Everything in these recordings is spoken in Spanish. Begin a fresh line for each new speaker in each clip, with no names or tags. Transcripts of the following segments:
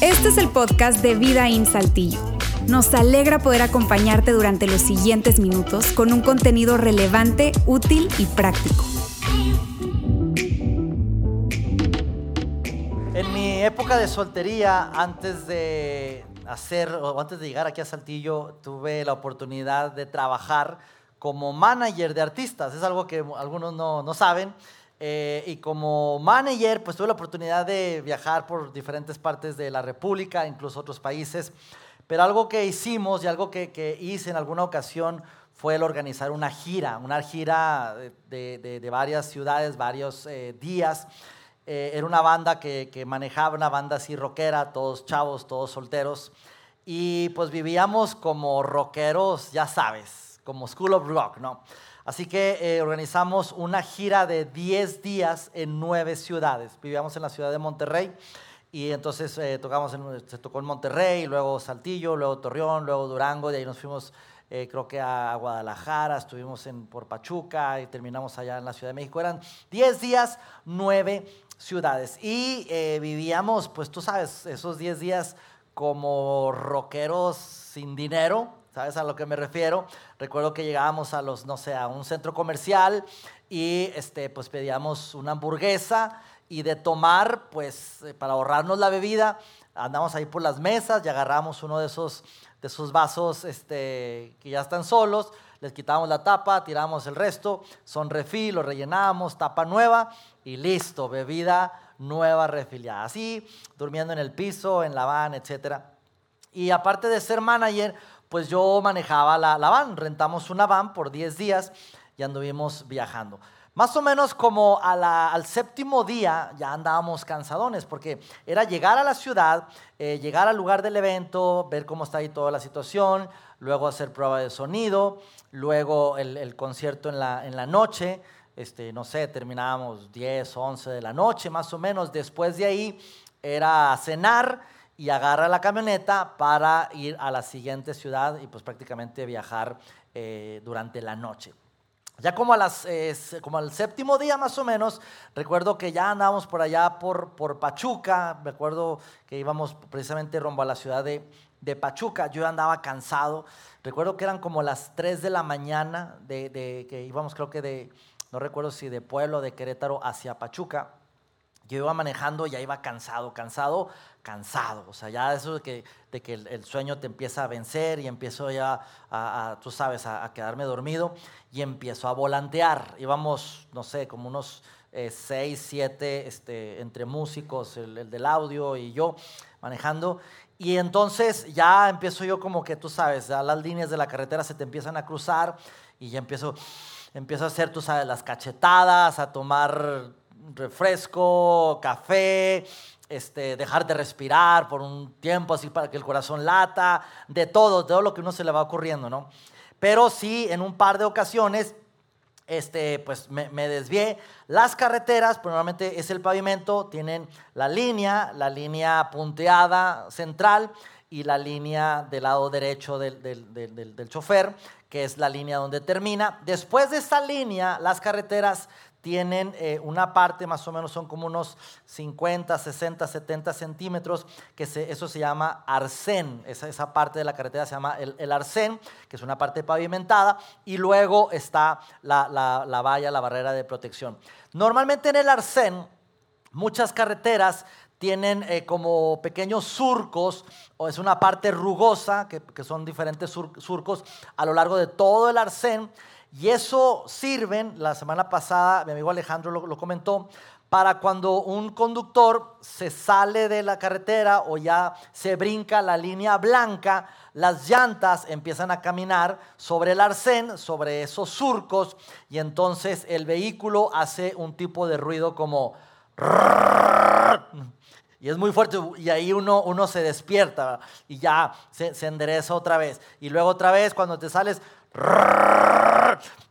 Este es el podcast de Vida en Saltillo. Nos alegra poder acompañarte durante los siguientes minutos con un contenido relevante, útil y práctico.
En mi época de soltería, antes de hacer o antes de llegar aquí a Saltillo, tuve la oportunidad de trabajar como manager de artistas. Es algo que algunos no, no saben. Eh, y como manager, pues tuve la oportunidad de viajar por diferentes partes de la República, incluso otros países. Pero algo que hicimos y algo que, que hice en alguna ocasión fue el organizar una gira, una gira de, de, de varias ciudades, varios eh, días. Eh, era una banda que, que, manejaba, una banda así rockera, todos chavos, todos solteros. Y pues vivíamos como rockeros, ya sabes, como School of Rock, ¿no? Así que eh, organizamos una gira de 10 días en 9 ciudades. Vivíamos en la ciudad de Monterrey y entonces eh, tocamos en, se tocó en Monterrey, luego Saltillo, luego Torreón, luego Durango, de ahí nos fuimos eh, creo que a Guadalajara, estuvimos en, por Pachuca y terminamos allá en la Ciudad de México. Eran 10 días, 9 ciudades. Y eh, vivíamos, pues tú sabes, esos 10 días como rockeros sin dinero, ¿sabes a lo que me refiero? Recuerdo que llegábamos a los, no sé, a un centro comercial y este, pues pedíamos una hamburguesa y de tomar, pues eh, para ahorrarnos la bebida, andamos ahí por las mesas y agarramos uno de esos, de esos vasos este, que ya están solos, les quitamos la tapa, tiramos el resto, son refil, lo rellenamos, tapa nueva y listo, bebida nueva refiliada. Así, durmiendo en el piso, en la van, etc. Y aparte de ser manager, pues yo manejaba la, van, rentamos una van por 10 días y anduvimos viajando. Más o menos como al séptimo día ya andábamos cansadones, porque era llegar a la ciudad, eh, llegar al lugar del evento, ver cómo está ahí toda la situación, luego hacer prueba de sonido, luego el, el concierto en la, en la noche, este, no sé, terminábamos 10, 11 de la noche más o menos. Después de ahí era cenar y agarrar la camioneta para ir a la siguiente ciudad y pues prácticamente viajar eh, durante la noche. Ya como, a las, eh, como al séptimo día más o menos, recuerdo que ya andábamos por allá por, por Pachuca, recuerdo que íbamos precisamente rumbo a la ciudad de, de Pachuca, yo andaba cansado, recuerdo que eran como las 3 de la mañana, de, de, que íbamos creo que de, no recuerdo si de Pueblo, de Querétaro hacia Pachuca, yo iba manejando, ya iba cansado, cansado, cansado. O sea, ya eso de que, de que el, el, sueño te empieza a vencer y empiezo ya a, a tú sabes, a, a, quedarme dormido y empiezo a volantear. Íbamos, no sé, como unos eh, seis, siete, este, entre músicos, el, el, del audio y yo manejando. Y entonces ya empiezo yo como que tú sabes, ya las líneas de la carretera se te empiezan a cruzar y ya empiezo, empiezo a hacer, tú sabes, las cachetadas, a tomar refresco, café, este, dejar de respirar por un tiempo así para que el corazón lata, de todo, de todo lo que uno se le va ocurriendo, ¿no? Pero sí, en un par de ocasiones, este, pues me, me desvié. Las carreteras, pues normalmente es el pavimento, tienen la línea, la línea punteada central y la línea del lado derecho del, del, del, del chofer, que es la línea donde termina. Después de esta línea, las carreteras tienen eh, una parte, más o menos son como unos 50, 60, 70 centímetros, que eso se llama arcén, esa, esa, parte de la carretera se llama el, el, arcén, que es una parte pavimentada, y luego está la, la, la valla, la barrera de protección. Normalmente en el arcén, muchas carreteras tienen eh, como pequeños surcos, o es una parte rugosa, que, que son diferentes sur, surcos a lo largo de todo el arcén, y eso sirven, la semana pasada mi amigo Alejandro lo, comentó, para cuando un conductor se sale de la carretera o ya se brinca la línea blanca, las llantas empiezan a caminar sobre el arcén, sobre esos surcos, y entonces el vehículo hace un tipo de ruido como... Y es muy fuerte y ahí uno, uno se despierta y ya se, se endereza otra vez. Y luego otra vez cuando te sales,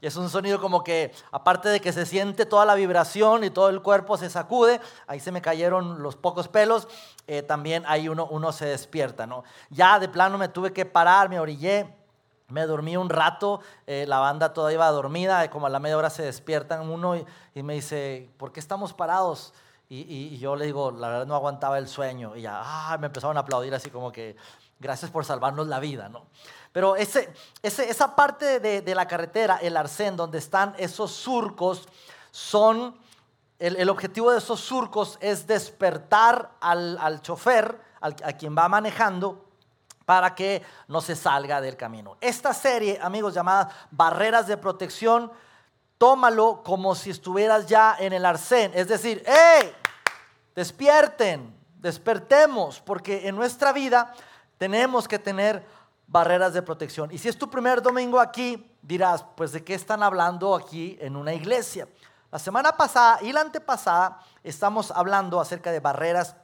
es un sonido como que, aparte de que se siente toda la vibración y todo el cuerpo se sacude, ahí se me cayeron los pocos pelos, eh, también ahí uno, uno se despierta, ¿no? Ya de plano me tuve que parar, me orillé me dormí un rato, eh, la banda toda iba dormida, como a la media hora se despiertan uno y, me dice, ¿por qué estamos parados? Y, yo le digo, la verdad no aguantaba el sueño. Y ya, ah, me empezaron a aplaudir así como que, gracias por salvarnos la vida, ¿no? Pero ese, esa parte de, la carretera, el arcén, donde están esos surcos, son, el, objetivo de esos surcos es despertar al, chofer, a quien va manejando, para que no se salga del camino. Esta serie, amigos, llamada Barreras de Protección, tómalo como si estuvieras ya en el arcén. Es decir, ¡hey! Despierten, despertemos, porque en nuestra vida tenemos que tener barreras de protección. Y si es tu primer domingo aquí, dirás, pues de qué están hablando aquí en una iglesia. La semana pasada y la antepasada estamos hablando acerca de barreras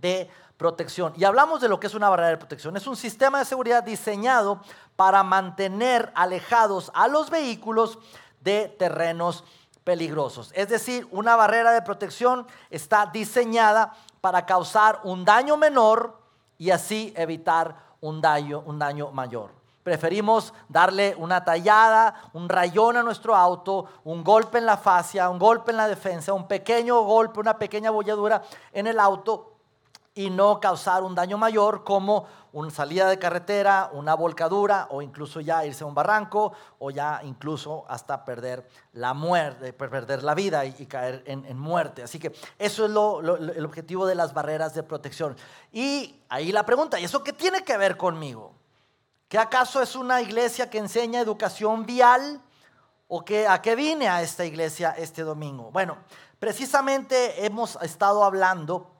de protección. Y hablamos de lo que es una barrera de protección. Es un sistema de seguridad diseñado para mantener alejados a los vehículos de terrenos peligrosos. Es decir, una barrera de protección está diseñada para causar un daño menor y así evitar un daño, un daño mayor. Preferimos darle una tallada, un rayón a nuestro auto, un golpe en la fascia, un golpe en la defensa, un pequeño golpe, una pequeña bolladura en el auto y no causar un daño mayor como una salida de carretera, una volcadura o incluso ya irse a un barranco o ya incluso hasta perder la muerte, perder la vida y, caer en, muerte. Así que eso es el objetivo de las barreras de protección. Y ahí la pregunta, ¿y eso qué tiene que ver conmigo? ¿Qué acaso es una iglesia que enseña educación vial? ¿O que, a qué vine a esta iglesia este domingo? Bueno, precisamente hemos estado hablando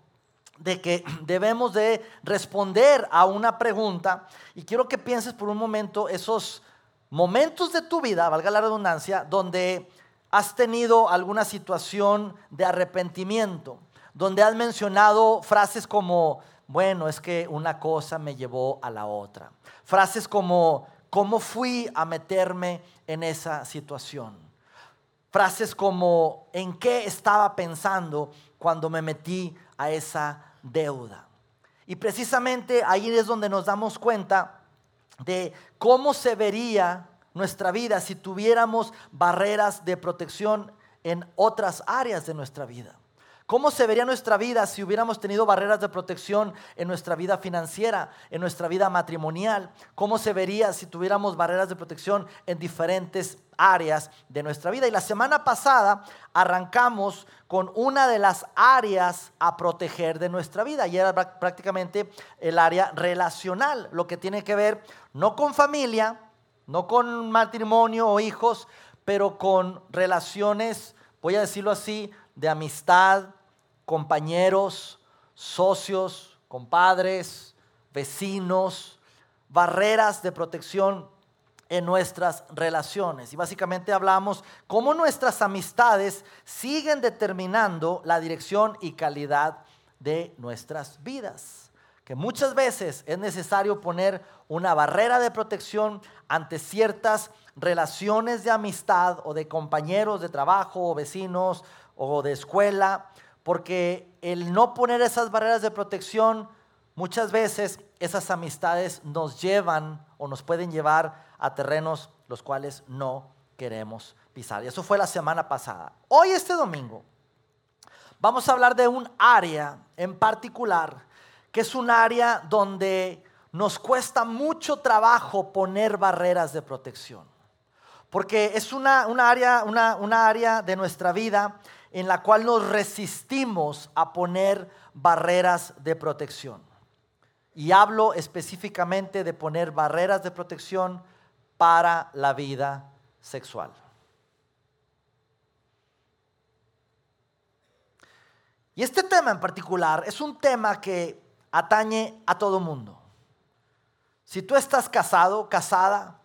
de que debemos de responder a una pregunta y quiero que pienses por un momento esos momentos de tu vida, valga la redundancia, donde has tenido alguna situación de arrepentimiento, donde has mencionado frases como, bueno, es que una cosa me llevó a la otra. Frases como, ¿cómo fui a meterme en esa situación? Frases como, ¿en qué estaba pensando cuando me metí a esa deuda. Y precisamente ahí es donde nos damos cuenta de cómo se vería nuestra vida si tuviéramos barreras de protección en otras áreas de nuestra vida. ¿Cómo se vería nuestra vida si hubiéramos tenido barreras de protección en nuestra vida financiera, en nuestra vida matrimonial? ¿Cómo se vería si tuviéramos barreras de protección en diferentes áreas de nuestra vida? Y la semana pasada arrancamos con una de las áreas a proteger de nuestra vida y era prácticamente el área relacional, lo que tiene que ver no con familia, no con matrimonio o hijos, pero con relaciones, voy a decirlo así, de amistad, compañeros, socios, compadres, vecinos, barreras de protección en nuestras relaciones. Y básicamente hablamos cómo nuestras amistades siguen determinando la dirección y calidad de nuestras vidas. Que muchas veces es necesario poner una barrera de protección ante ciertas relaciones de amistad o de compañeros de trabajo o vecinos o de escuela, porque el no poner esas barreras de protección, muchas veces esas amistades nos llevan o nos pueden llevar a terrenos los cuales no queremos pisar. Y eso fue la semana pasada. Hoy, este domingo, vamos a hablar de un área en particular, que es un área donde nos cuesta mucho trabajo poner barreras de protección. Porque es una, área, una área de nuestra vida en la cual nos resistimos a poner barreras de protección. Y hablo específicamente de poner barreras de protección para la vida sexual. Y este tema en particular es un tema que atañe a todo mundo. Si tú estás casado, casada,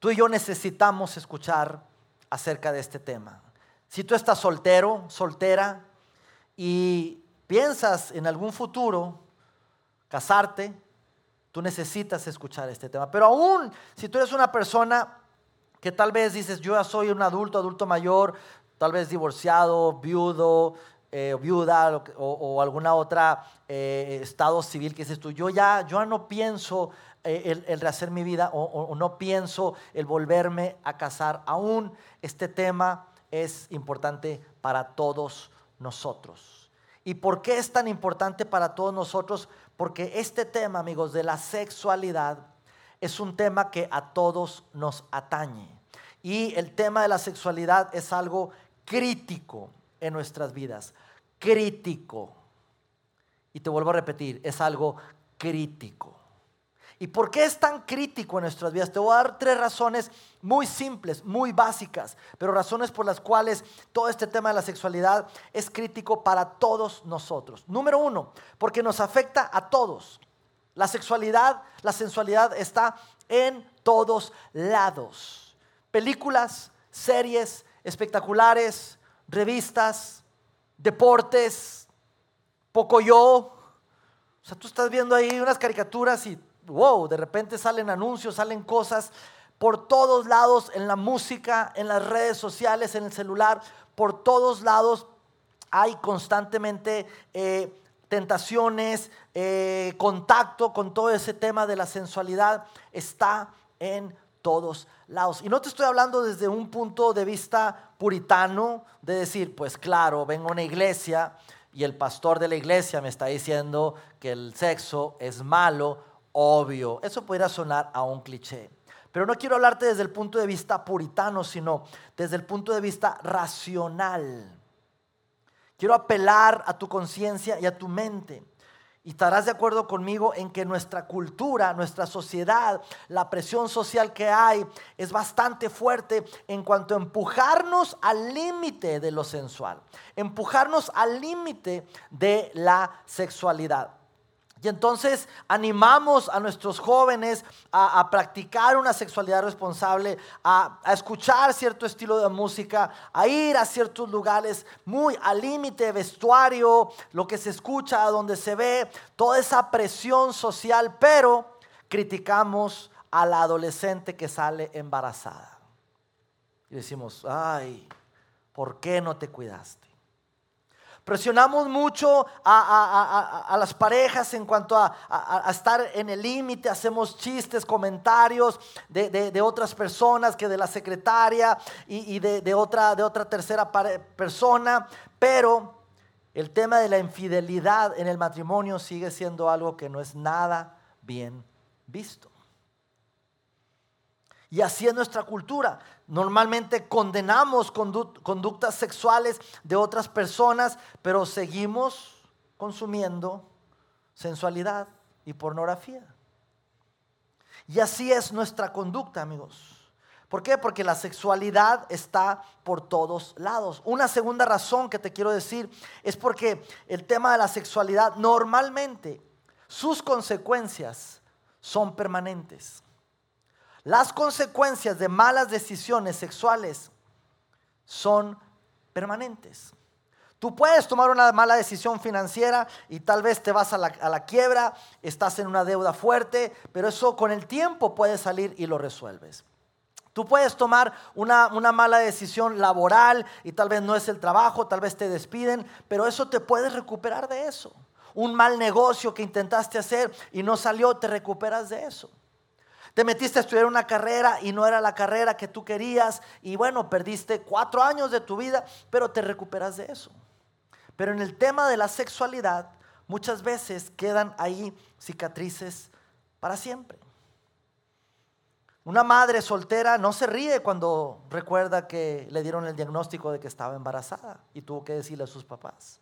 tú y yo necesitamos escuchar acerca de este tema. Si tú estás soltero, soltera, y piensas en algún futuro casarte, tú necesitas escuchar este tema. Pero aún si tú eres una persona que tal vez dices, yo ya soy un adulto, adulto mayor, tal vez divorciado, viudo, eh, viuda o, alguna otra eh, estado civil que dices tú, yo ya, yo no pienso eh, el, rehacer mi vida o, no pienso el volverme a casar aún. Este tema es importante para todos nosotros. ¿Y por qué es tan importante para todos nosotros? Porque este tema, amigos, de la sexualidad es un tema que a todos nos atañe. Y el tema de la sexualidad es algo crítico en nuestras vidas. Crítico. Y te vuelvo a repetir, es algo crítico. ¿Y por qué es tan crítico en nuestras vidas? Te voy a dar tres razones muy simples, muy básicas, pero razones por las cuales todo este tema de la sexualidad es crítico para todos nosotros. Número uno, porque nos afecta a todos. La sexualidad, la sensualidad está en todos lados. Películas, series espectaculares, revistas, deportes, poco yo. O sea, tú estás viendo ahí unas caricaturas y wow, de repente salen anuncios, salen cosas por todos lados, en la música, en las redes sociales, en el celular, por todos lados hay constantemente eh, tentaciones, eh, contacto con todo ese tema de la sensualidad, está en todos lados. Y no te estoy hablando desde un punto de vista puritano, de decir, pues claro, vengo a una iglesia y el pastor de la iglesia me está diciendo que el sexo es malo obvio. Eso podría sonar a un cliché. Pero no quiero hablarte desde el punto de vista puritano, sino desde el punto de vista racional. Quiero apelar a tu conciencia y a tu mente. Y estarás de acuerdo conmigo en que nuestra cultura, nuestra sociedad, la presión social que hay es bastante fuerte en cuanto a empujarnos al límite de lo sensual, empujarnos al límite de la sexualidad. Y entonces animamos a nuestros jóvenes a, practicar una sexualidad responsable, a, escuchar cierto estilo de música, a ir a ciertos lugares muy al límite, vestuario, lo que se escucha, donde se ve, toda esa presión social, pero criticamos a la adolescente que sale embarazada. Y decimos, ay, ¿por qué no te cuidaste? Presionamos mucho a, las parejas en cuanto a, estar en el límite, hacemos chistes, comentarios de, otras personas que de la secretaria y, de, otra, de otra tercera persona, pero el tema de la infidelidad en el matrimonio sigue siendo algo que no es nada bien visto. Y así es nuestra cultura. Normalmente condenamos conductas sexuales de otras personas, pero seguimos consumiendo sensualidad y pornografía. Y así es nuestra conducta, amigos. ¿Por qué? Porque la sexualidad está por todos lados. Una segunda razón que te quiero decir es porque el tema de la sexualidad normalmente sus consecuencias son permanentes. Las consecuencias de malas decisiones sexuales son permanentes. Tú puedes tomar una mala decisión financiera y tal vez te vas a la, quiebra, estás en una deuda fuerte, pero eso con el tiempo puede salir y lo resuelves. Tú puedes tomar una, una, mala decisión laboral y tal vez no es el trabajo, tal vez te despiden, pero eso te puedes recuperar de eso. Un mal negocio que intentaste hacer y no salió, te recuperas de eso. Te metiste a estudiar una carrera y no era la carrera que tú querías y bueno, perdiste cuatro años de tu vida, pero te recuperas de eso. Pero en el tema de la sexualidad, muchas veces quedan ahí cicatrices para siempre. Una madre soltera no se ríe cuando recuerda que le dieron el diagnóstico de que estaba embarazada y tuvo que decirle a sus papás.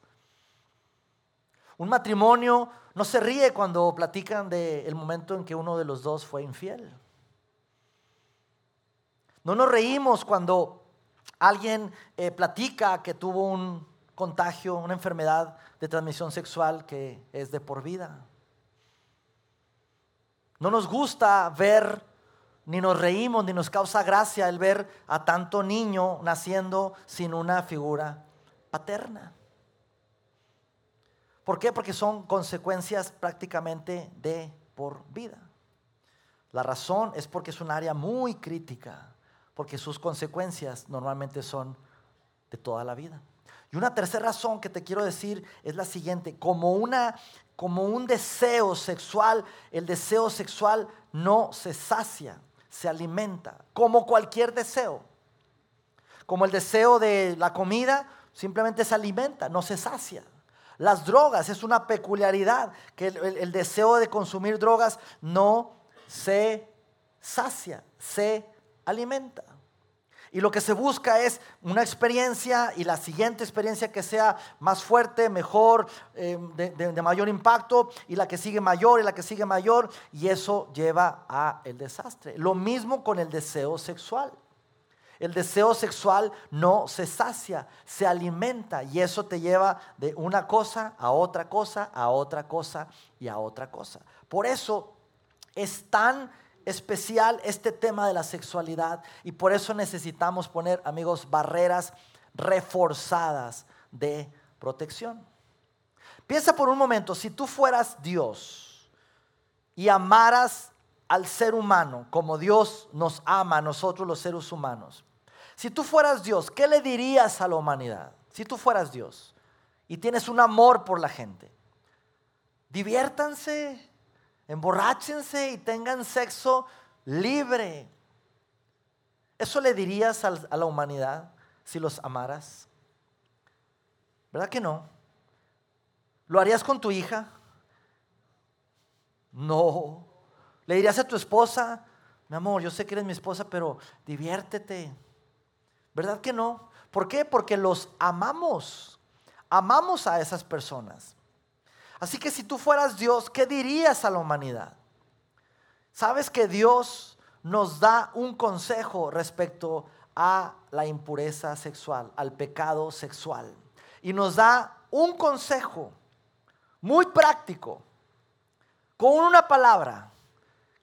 Un matrimonio no se ríe cuando platican del momento en que uno de los dos fue infiel. No nos reímos cuando alguien eh, platica que tuvo un contagio, una enfermedad de transmisión sexual que es de por vida. No nos gusta ver, ni nos reímos, ni nos causa gracia el ver a tanto niño naciendo sin una figura paterna. ¿Por qué? Porque son consecuencias prácticamente de por vida. La razón es porque es un área muy crítica, porque sus consecuencias normalmente son de toda la vida. Y una tercera razón que te quiero decir es la siguiente, como una como un deseo sexual, el deseo sexual no se sacia, se alimenta, como cualquier deseo. Como el deseo de la comida, simplemente se alimenta, no se sacia. Las drogas es una peculiaridad, que el, deseo de consumir drogas no se sacia, se alimenta. Y lo que se busca es una experiencia y la siguiente experiencia que sea más fuerte, mejor, eh, de, mayor impacto, y la que sigue mayor y la que sigue mayor, y eso lleva a el desastre. Lo mismo con el deseo sexual. El deseo sexual no se sacia, se alimenta y eso te lleva de una cosa a otra cosa, a otra cosa y a otra cosa. Por eso es tan especial este tema de la sexualidad y por eso necesitamos poner, amigos, barreras reforzadas de protección. Piensa por un momento, si tú fueras Dios y amaras al ser humano como Dios nos ama a nosotros los seres humanos, si tú fueras Dios, ¿qué le dirías a la humanidad? Si tú fueras Dios y tienes un amor por la gente, diviértanse, emborráchense y tengan sexo libre. ¿Eso le dirías a la humanidad si los amaras? ¿Verdad que no? ¿Lo harías con tu hija? No. ¿Le dirías a tu esposa, mi amor, yo sé que eres mi esposa, pero diviértete? ¿Verdad que no? ¿Por qué? Porque los amamos. Amamos a esas personas. Así que si tú fueras Dios, ¿qué dirías a la humanidad? Sabes que Dios nos da un consejo respecto a la impureza sexual, al pecado sexual. Y nos da un consejo muy práctico, con una palabra,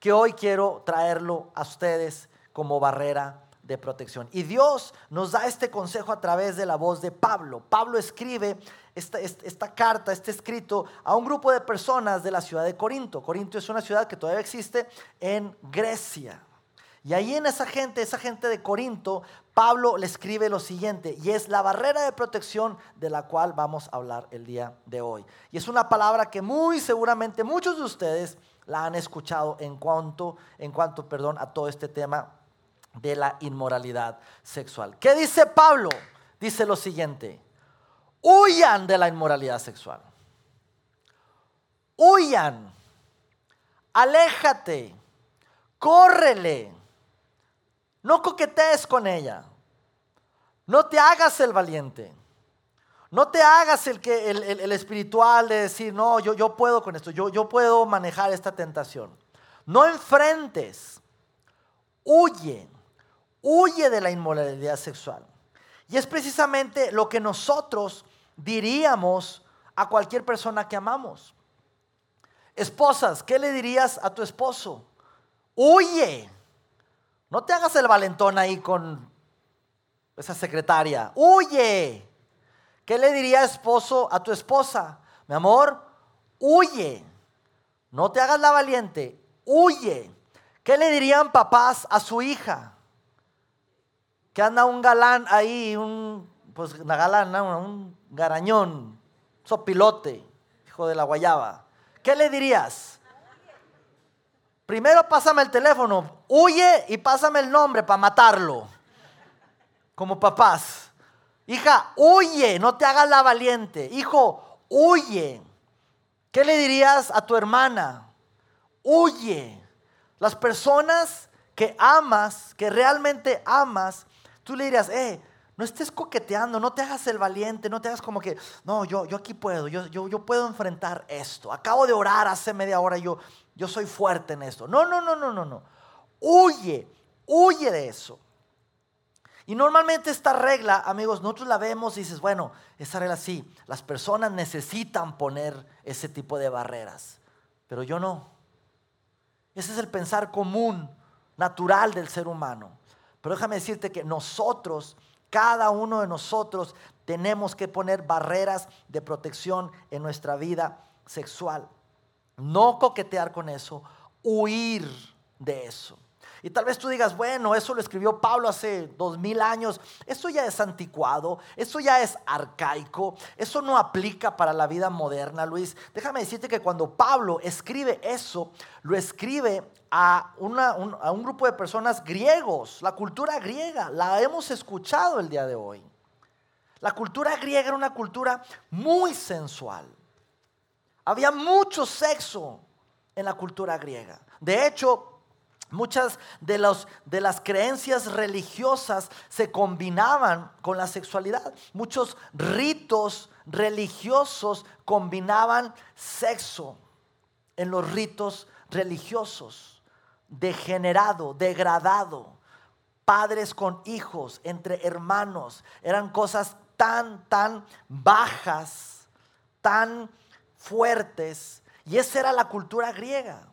que hoy quiero traerlo a ustedes como barrera de protección. Y Dios nos da este consejo a través de la voz de Pablo. Pablo escribe esta, carta, este escrito a un grupo de personas de la ciudad de Corinto. Corinto es una ciudad que todavía existe en Grecia. Y ahí en esa gente, esa gente de Corinto, Pablo le escribe lo siguiente, y es la barrera de protección de la cual vamos a hablar el día de hoy. Y es una palabra que muy seguramente muchos de ustedes la han escuchado en cuanto, en cuanto, perdón, a todo este tema de la inmoralidad sexual. ¿Qué dice Pablo? Dice lo siguiente, huyan de la inmoralidad sexual. Huyan, aléjate, córrele, no coquetees con ella, no te hagas el valiente. No te hagas el, que, el, espiritual de decir, no, yo, yo puedo con esto, yo, yo puedo manejar esta tentación. No enfrentes, huye huye de la inmoralidad sexual. Y es precisamente lo que nosotros diríamos a cualquier persona que amamos. Esposas, ¿qué le dirías a tu esposo? Huye. No te hagas el valentón ahí con esa secretaria. Huye. ¿Qué le diría esposo a tu esposa? Mi amor, huye. No te hagas la valiente. Huye. ¿Qué le dirían papás a su hija? que anda un galán ahí, un, pues una galana, un garañón, sopilote, hijo de la guayaba. ¿Qué le dirías? Primero pásame el teléfono, huye y pásame el nombre para matarlo. Como papás. Hija, huye, no te hagas la valiente. Hijo, huye. ¿Qué le dirías a tu hermana? Huye. Las personas que amas, que realmente amas, Tú le dirías, eh, no estés coqueteando, no te hagas el valiente, no te hagas como que, no, yo, yo aquí puedo, yo, yo, yo puedo enfrentar esto. Acabo de orar hace media hora, yo, yo soy fuerte en esto. No, no, no, no, no, no. Huye, huye de eso. Y normalmente esta regla, amigos, nosotros la vemos y dices, bueno, esa regla sí, las personas necesitan poner ese tipo de barreras, pero yo no. Ese es el pensar común, natural del ser humano. Pero déjame decirte que nosotros, cada uno de nosotros, tenemos que poner barreras de protección en nuestra vida sexual. No coquetear con eso, huir de eso. Y tal vez tú digas, bueno, eso lo escribió Pablo hace dos mil años, eso ya es anticuado, eso ya es arcaico, eso no aplica para la vida moderna, Luis. Déjame decirte que cuando Pablo escribe eso, lo escribe a, a un grupo de personas griegos, la cultura griega, la hemos escuchado el día de hoy. La cultura griega era una cultura muy sensual. Había mucho sexo en la cultura griega. De hecho, Muchas de, de, las creencias religiosas se combinaban con la sexualidad. Muchos ritos religiosos combinaban sexo en los ritos religiosos. Degenerado, degradado. Padres con hijos, entre hermanos. Eran cosas tan, tan bajas, tan fuertes. Y esa era la cultura griega.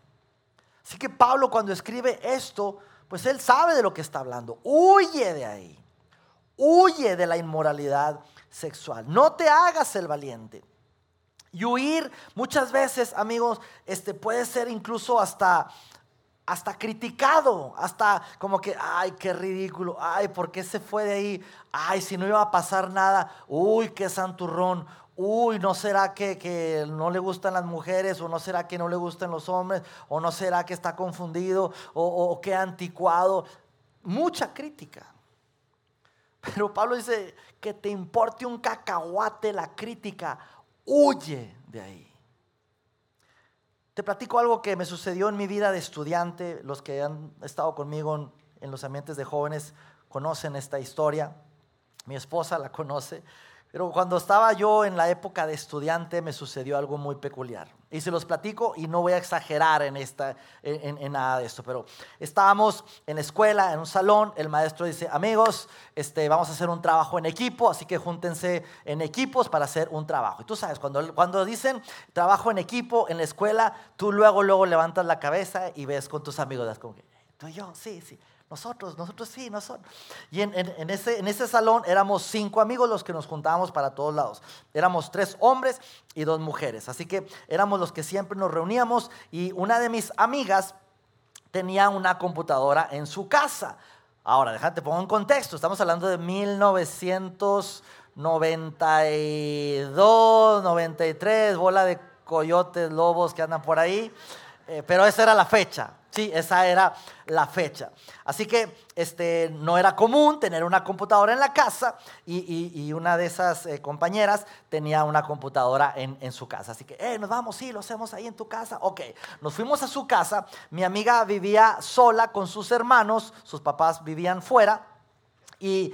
Así que Pablo cuando escribe esto, pues él sabe de lo que está hablando. Huye de ahí. Huye de la inmoralidad sexual. No te hagas el valiente. Y huir muchas veces, amigos, este puede ser incluso hasta hasta criticado, hasta como que, ay, qué ridículo, ay, ¿por qué se fue de ahí? Ay, si no iba a pasar nada, uy, qué santurrón, uy, ¿no será que, no le gustan las mujeres? ¿O no será que no le gustan los hombres? ¿O no será que está confundido? ¿O, o anticuado? Mucha crítica. Pero Pablo dice que te importe un cacahuate la crítica, huye de ahí. Te platico algo que me sucedió en mi vida de estudiante. Los que han estado conmigo en los ambientes de jóvenes conocen esta historia. Mi esposa la conoce. Pero cuando estaba yo en la época de estudiante me sucedió algo muy peculiar. Y se los platico y no voy a exagerar en, esta, en, nada de esto. Pero estábamos en la escuela, en un salón, el maestro dice, amigos, este, vamos a hacer un trabajo en equipo, así que júntense en equipos para hacer un trabajo. Y tú sabes, cuando, cuando dicen trabajo en equipo en la escuela, tú luego, luego levantas la cabeza y ves con tus amigos, como que, tú y yo, sí, sí. Nosotros, nosotros sí, nosotros. Y en, ese salón éramos cinco amigos los que nos juntábamos para todos lados. Éramos tres hombres y dos mujeres. Así que éramos los que siempre nos reuníamos y una de mis amigas tenía una computadora en su casa. Ahora, déjate, pongo en contexto. Estamos hablando de 1992, 93, bola de coyotes, lobos que andan por ahí. Eh, pero esa era la fecha. Sí, esa era la fecha. Así que este, no era común tener una computadora en la casa y, una de esas eh, compañeras tenía una computadora en, su casa. Así que, eh, nos vamos, sí, lo hacemos ahí en tu casa. Ok, nos fuimos a su casa. Mi amiga vivía sola con sus hermanos, sus papás vivían fuera. Y,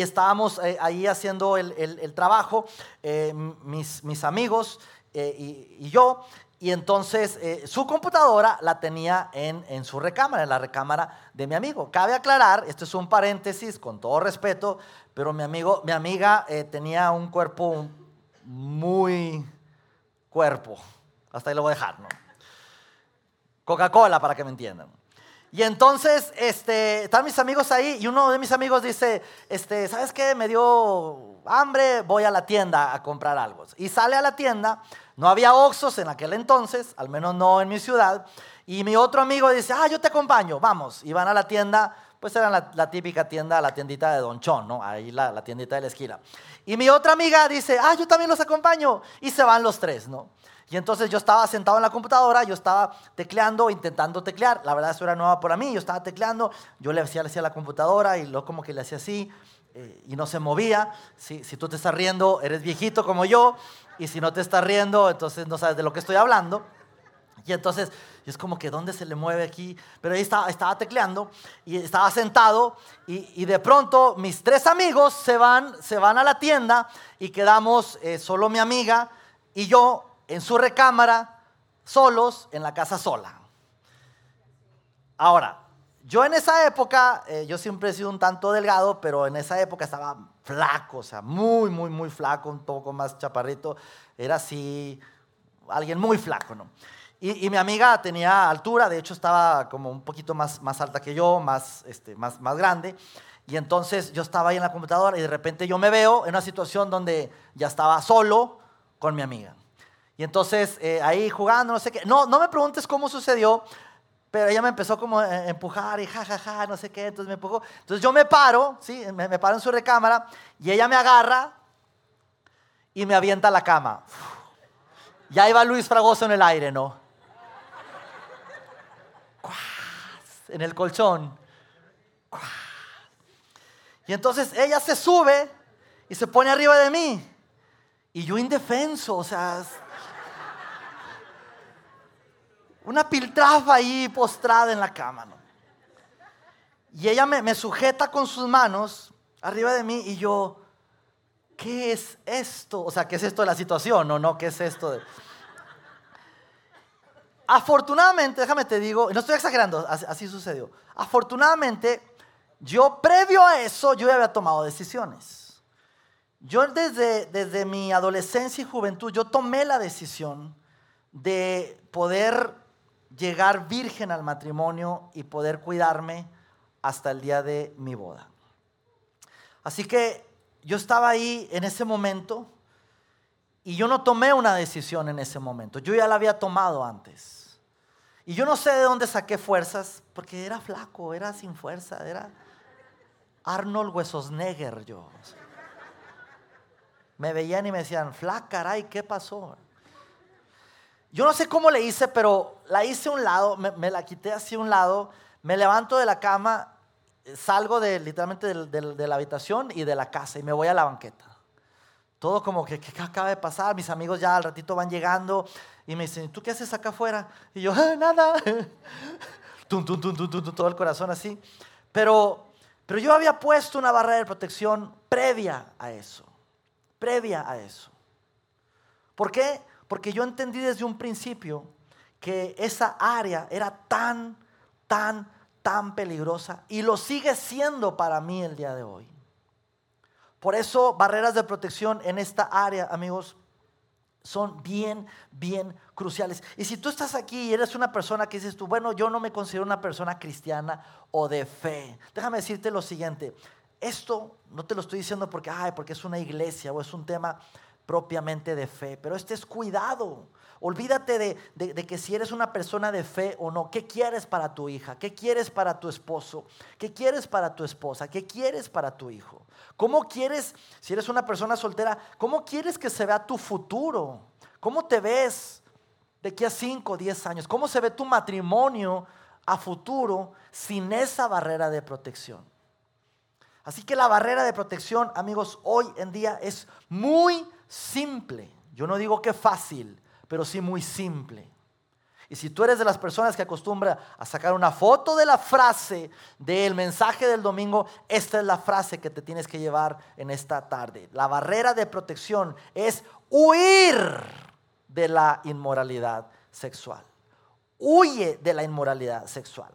estábamos eh, ahí haciendo el, trabajo, eh, mis, mis, amigos y, yo, y entonces eh, su computadora la tenía en, su recámara, en la recámara de mi amigo. Cabe aclarar, esto es un paréntesis, con todo respeto, pero mi, amigo, mi amiga eh, tenía un cuerpo muy cuerpo. Hasta ahí lo voy a dejar, ¿no? Coca-Cola, para que me entiendan. Y entonces este, están mis amigos ahí y uno de mis amigos dice, este, ¿sabes qué? Me dio hambre, voy a la tienda a comprar algo. Y sale a la tienda no había Oxos en aquel entonces, al menos no en mi ciudad. Y mi otro amigo dice, ah, yo te acompaño, vamos. Y van a la tienda, pues era la, típica tienda, la tiendita de Don Chon, ¿no? Ahí la, la tiendita de la esquina. Y mi otra amiga dice, ah, yo también los acompaño. Y se van los tres, ¿no? Y entonces yo estaba sentado en la computadora, yo estaba tecleando, intentando teclear. La verdad, eso era nueva para mí. Yo estaba tecleando, yo le hacía, le hacía la computadora y luego como que le hacía así eh, y no se movía. Si, si tú te estás riendo, eres viejito como yo y si no te estás riendo, entonces no sabes de lo que estoy hablando. Y entonces es como que dónde se le mueve aquí, pero ahí estaba, estaba tecleando y estaba sentado y, de pronto mis tres amigos se van, se van a la tienda y quedamos eh, solo mi amiga y yo en su recámara, solos, en la casa sola. Ahora, yo en esa época, eh, yo siempre he sido un tanto delgado, pero en esa época estaba flaco, o sea, muy, muy, muy flaco, un poco más chaparrito. Era así, alguien muy flaco, ¿no? Y, mi amiga tenía altura, de hecho estaba como un poquito más, más alta que yo, más, este, más, más grande. Y entonces yo estaba ahí en la computadora y de repente yo me veo en una situación donde ya estaba solo con mi amiga. Y entonces eh, ahí jugando, no sé qué. No, no me preguntes cómo sucedió, pero ella me empezó como a empujar y jajaja, ja, ja, no sé qué, entonces me empujó. Entonces yo me paro, ¿sí? Me, paro en su recámara y ella me agarra y me avienta a la cama. Ya iba Luis Fragoso en el aire, ¿no? En el colchón. Y entonces ella se sube y se pone arriba de mí. Y yo indefenso, o sea, una piltrafa ahí postrada en la cama. ¿no? Y ella me, sujeta con sus manos arriba de mí y yo, ¿qué es esto? O sea, ¿qué es esto de la situación? No, no, ¿qué es esto? Afortunadamente, déjame te digo, no estoy exagerando, así, sucedió. Afortunadamente, yo previo a eso, yo había tomado decisiones. Yo desde, desde mi adolescencia y juventud, yo tomé la decisión de poder llegar virgen al matrimonio y poder cuidarme hasta el día de mi boda. Así que yo estaba ahí en ese momento y yo no tomé una decisión en ese momento, yo ya la había tomado antes. Y yo no sé de dónde saqué fuerzas, porque era flaco, era sin fuerza, era Arnold Huesosneger yo. Me veían y me decían, flaca, caray, ¿qué pasó? Yo no sé cómo le hice, pero la hice a un lado, me, la quité así a un lado, me levanto de la cama, salgo de, literalmente de, la habitación y de la casa y me voy a la banqueta. Todo como que, ¿qué acaba de pasar? Mis amigos ya al ratito van llegando y me dicen, ¿tú qué haces acá afuera? Y yo, ah, nada. tum, tum, tum, tum, todo el corazón así. Pero, pero yo había puesto una barrera de protección previa a eso. Previa a eso. ¿Por qué? Porque yo entendí desde un principio que esa área era tan, tan, tan peligrosa y lo sigue siendo para mí el día de hoy. Por eso barreras de protección en esta área, amigos, son bien, bien cruciales. Y si tú estás aquí y eres una persona que dices tú, bueno, yo no me considero una persona cristiana o de fe, déjame decirte lo siguiente. Esto no te lo estoy diciendo porque, ay, porque es una iglesia o es un tema propiamente de fe. Pero este es cuidado. Olvídate de, que si eres una persona de fe o no, ¿qué quieres para tu hija? ¿Qué quieres para tu esposo? ¿Qué quieres para tu esposa? ¿Qué quieres para tu hijo? ¿Cómo quieres, si eres una persona soltera, cómo quieres que se vea tu futuro? ¿Cómo te ves de aquí a 5 o 10 años? ¿Cómo se ve tu matrimonio a futuro sin esa barrera de protección? Así que la barrera de protección, amigos, hoy en día es muy simple. Yo no digo que fácil, pero sí muy simple. Y si tú eres de las personas que acostumbra a sacar una foto de la frase del mensaje del domingo, esta es la frase que te tienes que llevar en esta tarde. La barrera de protección es huir de la inmoralidad sexual. Huye de la inmoralidad sexual.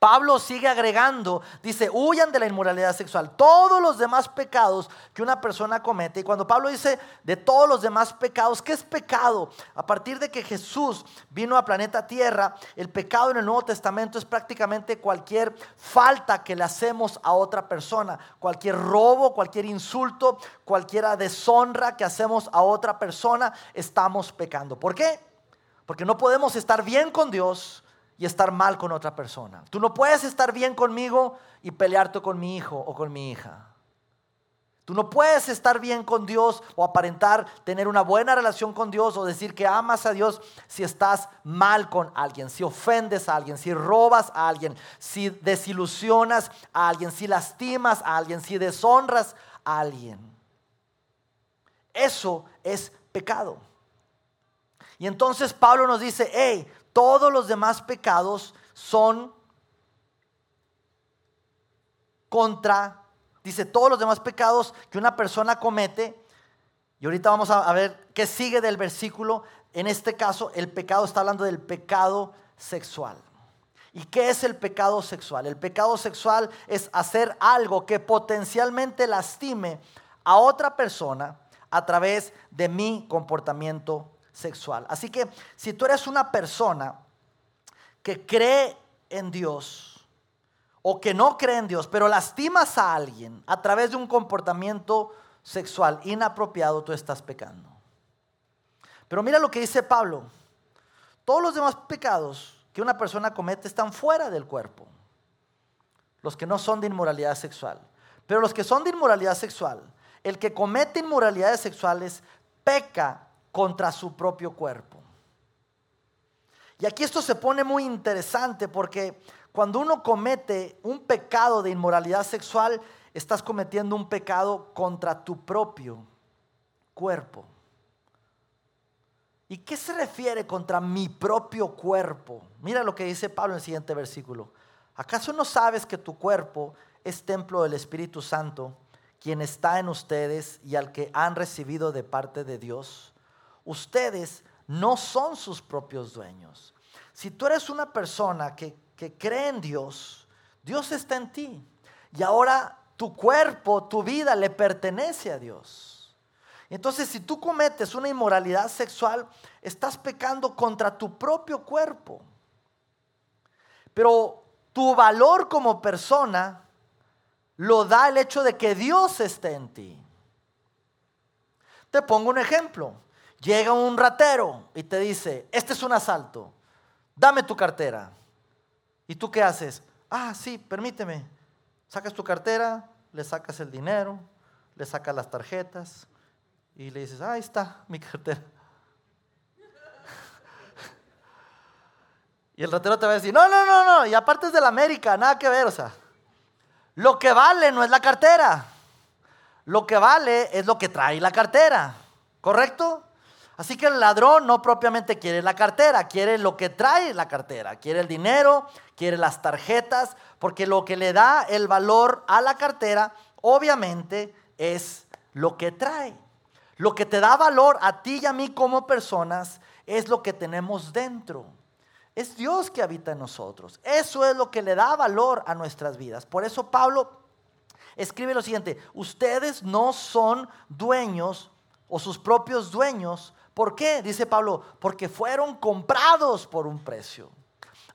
Pablo sigue agregando, dice, huyan de la inmoralidad sexual, todos los demás pecados que una persona comete. Y cuando Pablo dice de todos los demás pecados, ¿qué es pecado? A partir de que Jesús vino a planeta Tierra, el pecado en el Nuevo Testamento es prácticamente cualquier falta que le hacemos a otra persona, cualquier robo, cualquier insulto, cualquier deshonra que hacemos a otra persona, estamos pecando. ¿Por qué? Porque no podemos estar bien con Dios y estar mal con otra persona. Tú no puedes estar bien conmigo y pelearte con mi hijo o con mi hija. Tú no puedes estar bien con Dios o aparentar tener una buena relación con Dios o decir que amas a Dios si estás mal con alguien, si ofendes a alguien, si robas a alguien, si desilusionas a alguien, si lastimas a alguien, si deshonras a alguien. Eso es pecado. Y entonces Pablo nos dice, hey, todos los demás pecados son contra, dice, todos los demás pecados que una persona comete, y ahorita vamos a, ver qué sigue del versículo, en este caso el pecado está hablando del pecado sexual. ¿Y qué es el pecado sexual? El pecado sexual es hacer algo que potencialmente lastime a otra persona a través de mi comportamiento sexual. Así que si tú eres una persona que cree en Dios o que no cree en Dios, pero lastimas a alguien a través de un comportamiento sexual inapropiado, tú estás pecando. Pero mira lo que dice Pablo. Todos los demás pecados que una persona comete están fuera del cuerpo. Los que no son de inmoralidad sexual. Pero los que son de inmoralidad sexual, el que comete inmoralidades sexuales peca contra su propio cuerpo. Y aquí esto se pone muy interesante porque cuando uno comete un pecado de inmoralidad sexual, estás cometiendo un pecado contra tu propio cuerpo. ¿Y qué se refiere contra mi propio cuerpo? Mira lo que dice Pablo en el siguiente versículo. ¿Acaso no sabes que tu cuerpo es templo del Espíritu Santo, quien está en ustedes y al que han recibido de parte de Dios? Ustedes no son sus propios dueños. Si tú eres una persona que, que cree en Dios, Dios está en ti. Y ahora tu cuerpo, tu vida le pertenece a Dios. Entonces, si tú cometes una inmoralidad sexual, estás pecando contra tu propio cuerpo. Pero tu valor como persona lo da el hecho de que Dios esté en ti. Te pongo un ejemplo. Llega un ratero y te dice, este es un asalto, dame tu cartera. ¿Y tú qué haces? Ah, sí, permíteme. Sacas tu cartera, le sacas el dinero, le sacas las tarjetas, y le dices, ahí está mi cartera. Y el ratero te va a decir, no, no, no, no, y aparte es de la América, nada que ver, o sea, lo que vale no es la cartera, lo que vale es lo que trae la cartera, ¿correcto? Así que el ladrón no propiamente quiere la cartera, quiere lo que trae la cartera, quiere el dinero, quiere las tarjetas, porque lo que le da el valor a la cartera, obviamente, es lo que trae. Lo que te da valor a ti y a mí como personas es lo que tenemos dentro. Es Dios que habita en nosotros. Eso es lo que le da valor a nuestras vidas. Por eso Pablo escribe lo siguiente, ustedes no son dueños o sus propios dueños. ¿Por qué? Dice Pablo, porque fueron comprados por un precio.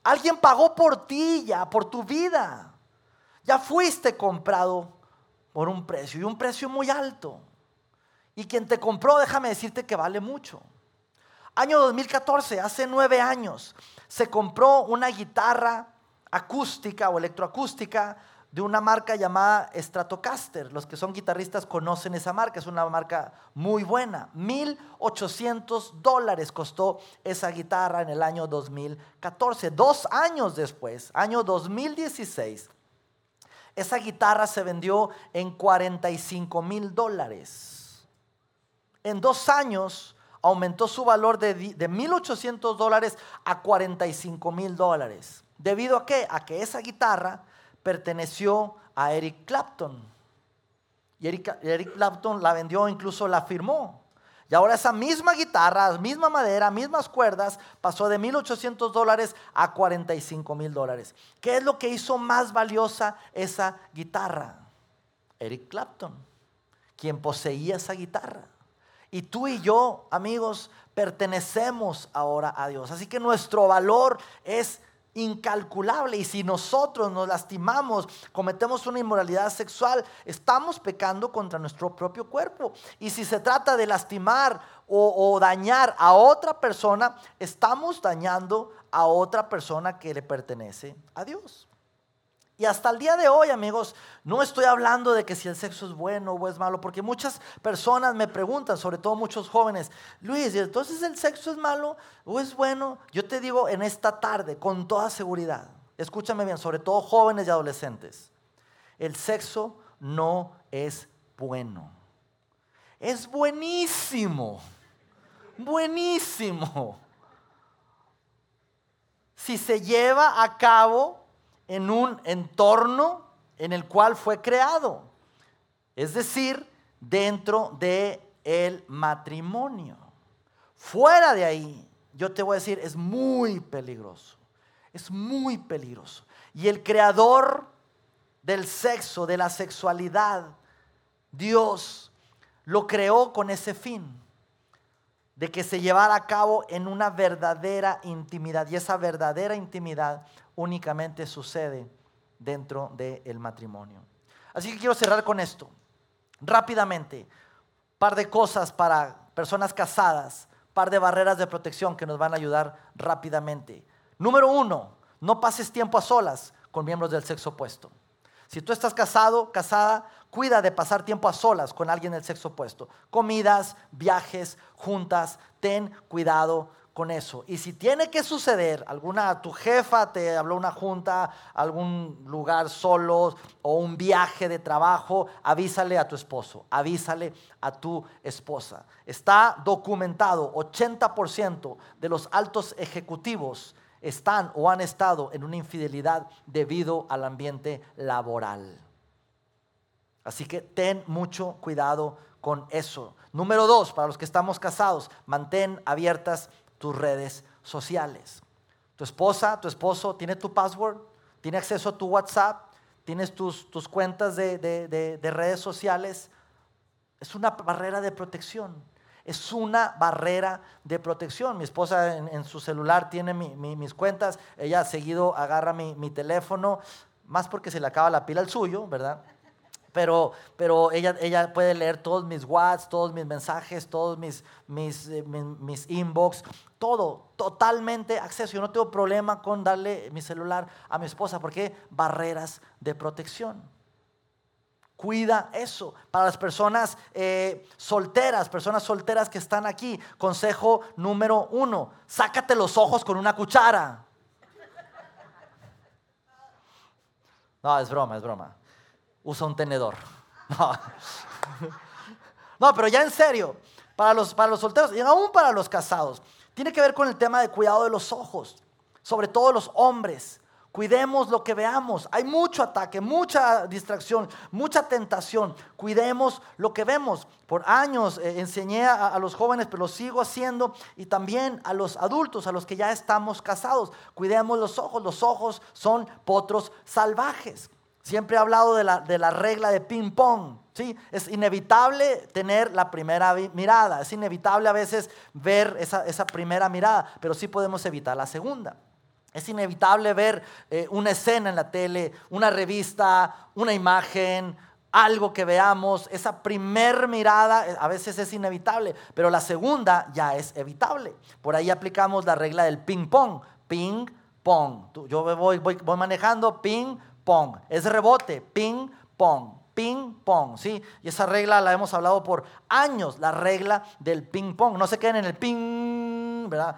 Alguien pagó por ti ya, por tu vida. Ya fuiste comprado por un precio y un precio muy alto. Y quien te compró, déjame decirte que vale mucho. Año 2014, hace nueve años, se compró una guitarra acústica o electroacústica de una marca llamada Stratocaster. Los que son guitarristas conocen esa marca, es una marca muy buena. 1.800 dólares costó esa guitarra en el año 2014. Dos años después, año 2016, esa guitarra se vendió en 45 mil dólares en dos años aumentó su valor de, de 1.800 dólares a 45 mil dólares. ¿Debido a qué? A que esa guitarra perteneció a Eric Clapton. Y Eric, Clapton la vendió, incluso la firmó. Y ahora esa misma guitarra, misma madera, mismas cuerdas, pasó de 1.800 dólares a 45 mil dólares. ¿Qué es lo que hizo más valiosa esa guitarra? Eric Clapton, quien poseía esa guitarra. Y tú y yo, amigos, pertenecemos ahora a Dios. Así que nuestro valor es incalculable. Y si nosotros nos lastimamos, cometemos una inmoralidad sexual, estamos pecando contra nuestro propio cuerpo. Y si se trata de lastimar o, dañar a otra persona, estamos dañando a otra persona que le pertenece a Dios. Y hasta el día de hoy, amigos, no estoy hablando de que si el sexo es bueno o es malo, porque muchas personas me preguntan, sobre todo muchos jóvenes, Luis, ¿y entonces el sexo es malo o es bueno? Yo te digo en esta tarde, con toda seguridad, escúchame bien, sobre todo jóvenes y adolescentes, el sexo no es bueno. Es buenísimo, buenísimo. Si se lleva a cabo en un entorno en el cual fue creado, es decir, dentro de el matrimonio. Fuera de ahí, yo te voy a decir, es muy peligroso. Es muy peligroso. Y el creador del sexo, de la sexualidad, Dios lo creó con ese fin, de que se llevara a cabo en una verdadera intimidad. Y esa verdadera intimidad únicamente sucede dentro del matrimonio. Así que quiero cerrar con esto. Rápidamente, par de cosas para personas casadas, par de barreras de protección que nos van a ayudar rápidamente. Número uno, no pases tiempo a solas con miembros del sexo opuesto. Si tú estás casado, casada, cuida de pasar tiempo a solas con alguien del sexo opuesto. Comidas, viajes, juntas, ten cuidado con eso. Y si tiene que suceder, alguna, tu jefa te habló una junta, algún lugar solo o un viaje de trabajo, avísale a tu esposo, avísale a tu esposa. Está documentado, 80% de los altos ejecutivos están o han estado en una infidelidad debido al ambiente laboral. Así que ten mucho cuidado con eso. Número dos, para los que estamos casados, mantén abiertas tus redes sociales. Tu esposa, tu esposo tiene tu password, tiene acceso a tu WhatsApp, tienes tus, tus cuentas de, redes sociales. Es una barrera de protección. Es una barrera de protección. Mi esposa en, su celular tiene mis cuentas. Ella seguido agarra mi, mi teléfono, más porque se le acaba la pila al suyo, ¿verdad? Pero, pero ella, ella puede leer todos mis WhatsApp, todos mis mensajes, todos mis, mis, eh, mis, inbox, todo, totalmente acceso. Yo no tengo problema con darle mi celular a mi esposa porque barreras de protección. Cuida eso. Para las personas eh, solteras, personas solteras que están aquí, consejo número uno, sácate los ojos con una cuchara. No, es broma, es broma usa un tenedor. No. pero ya en serio, para los, para los solteros y aún para los casados, tiene que ver con el tema de cuidado de los ojos, sobre todo los hombres. Cuidemos lo que veamos. Hay mucho ataque, mucha distracción, mucha tentación. Cuidemos lo que vemos. Por años eh, enseñé a, a, los jóvenes, pero lo sigo haciendo, y también a los adultos, a los que ya estamos casados. Cuidemos los ojos. Los ojos son potros salvajes. Siempre he hablado de la, de la regla de ping-pong. ¿sí? Es inevitable tener la primera mirada. Es inevitable a veces ver esa, esa primera mirada, pero sí podemos evitar la segunda. Es inevitable ver eh, una escena en la tele, una revista, una imagen, algo que veamos. Esa primer mirada eh, a veces es inevitable, pero la segunda ya es evitable. Por ahí aplicamos la regla del ping-pong. Ping-pong. Yo voy, voy, voy manejando, ping, pong. Es rebote, ping, pong. Ping pong, ¿sí? Y esa regla la hemos hablado por años, la regla del ping pong. No se queden en el ping, ¿verdad?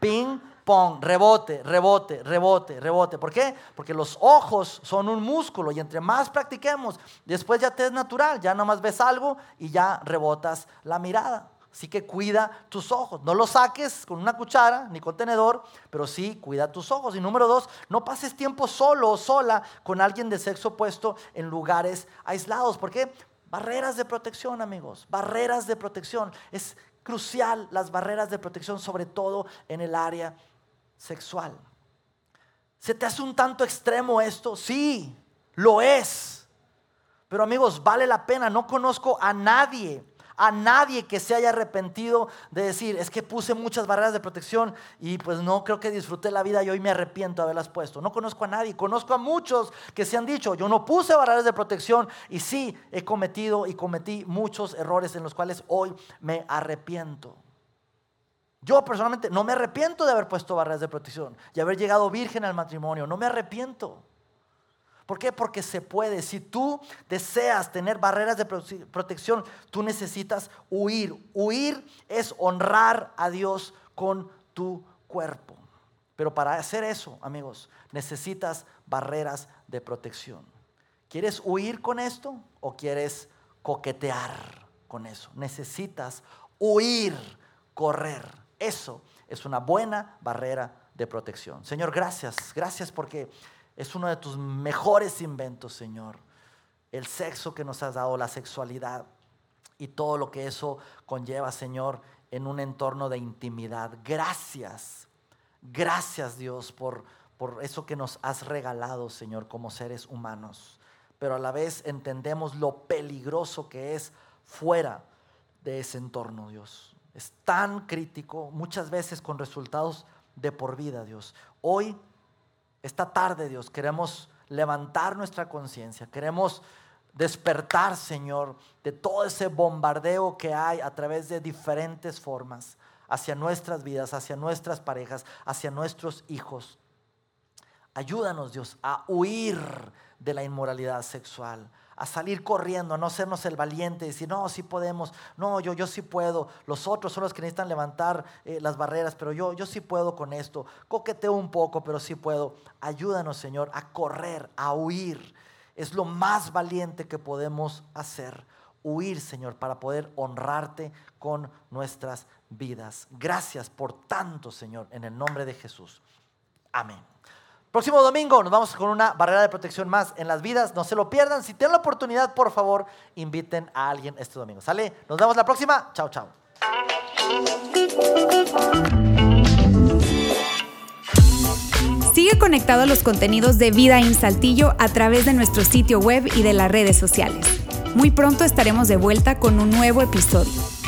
Ping pong, rebote, rebote, rebote, rebote. ¿Por qué? Porque los ojos son un músculo y entre más practiquemos, después ya te es natural, ya nomás ves algo y ya rebotas la mirada. Así que cuida tus ojos. No los saques con una cuchara ni con tenedor, pero sí cuida tus ojos. Y número dos, no pases tiempo solo o sola con alguien de sexo opuesto en lugares aislados. ¿Por qué? Barreras de protección, amigos. Barreras de protección. Es crucial las barreras de protección, sobre todo en el área sexual. ¿Se te hace un tanto extremo esto? Sí, lo es. Pero amigos, vale la pena. No conozco a nadie a nadie que se haya arrepentido de decir, es que puse muchas barreras de protección y pues no creo que disfruté la vida y hoy me arrepiento de haberlas puesto. No conozco a nadie, conozco a muchos que se han dicho, yo no puse barreras de protección y sí he cometido y cometí muchos errores en los cuales hoy me arrepiento. Yo personalmente no me arrepiento de haber puesto barreras de protección y haber llegado virgen al matrimonio, no me arrepiento. ¿Por qué? Porque se puede. Si tú deseas tener barreras de protección, tú necesitas huir. Huir es honrar a Dios con tu cuerpo. Pero para hacer eso, amigos, necesitas barreras de protección. ¿Quieres huir con esto o quieres coquetear con eso? Necesitas huir, correr. Eso es una buena barrera de protección. Señor, gracias. Gracias porque es uno de tus mejores inventos, Señor. El sexo que nos has dado, la sexualidad y todo lo que eso conlleva, Señor, en un entorno de intimidad. Gracias. Gracias, Dios, por, por eso que nos has regalado, Señor, como seres humanos. Pero a la vez entendemos lo peligroso que es fuera de ese entorno, Dios. Es tan crítico, muchas veces con resultados de por vida, Dios. Hoy esta tarde, Dios, queremos levantar nuestra conciencia, queremos despertar, Señor, de todo ese bombardeo que hay a través de diferentes formas, hacia nuestras vidas, hacia nuestras parejas, hacia nuestros hijos. Ayúdanos, Dios, a huir de la inmoralidad sexual, a salir corriendo, a no sernos el valiente decir, no, sí podemos, no, yo, yo sí puedo. Los otros son los que necesitan levantar eh, las barreras, pero yo, yo sí puedo con esto. Coqueteo un poco, pero sí puedo. Ayúdanos, Señor, a correr, a huir. Es lo más valiente que podemos hacer. Huir, Señor, para poder honrarte con nuestras vidas. Gracias por tanto, Señor, en el nombre de Jesús. Amén. Próximo domingo nos vamos con una barrera de protección más en las vidas. No se lo pierdan. Si tienen la oportunidad, por favor, inviten a alguien este domingo. ¿Sale? Nos vemos la próxima. Chao, chao.
Sigue conectado a los contenidos de Vida en Saltillo a través de nuestro sitio web y de las redes sociales. Muy pronto estaremos de vuelta con un nuevo episodio.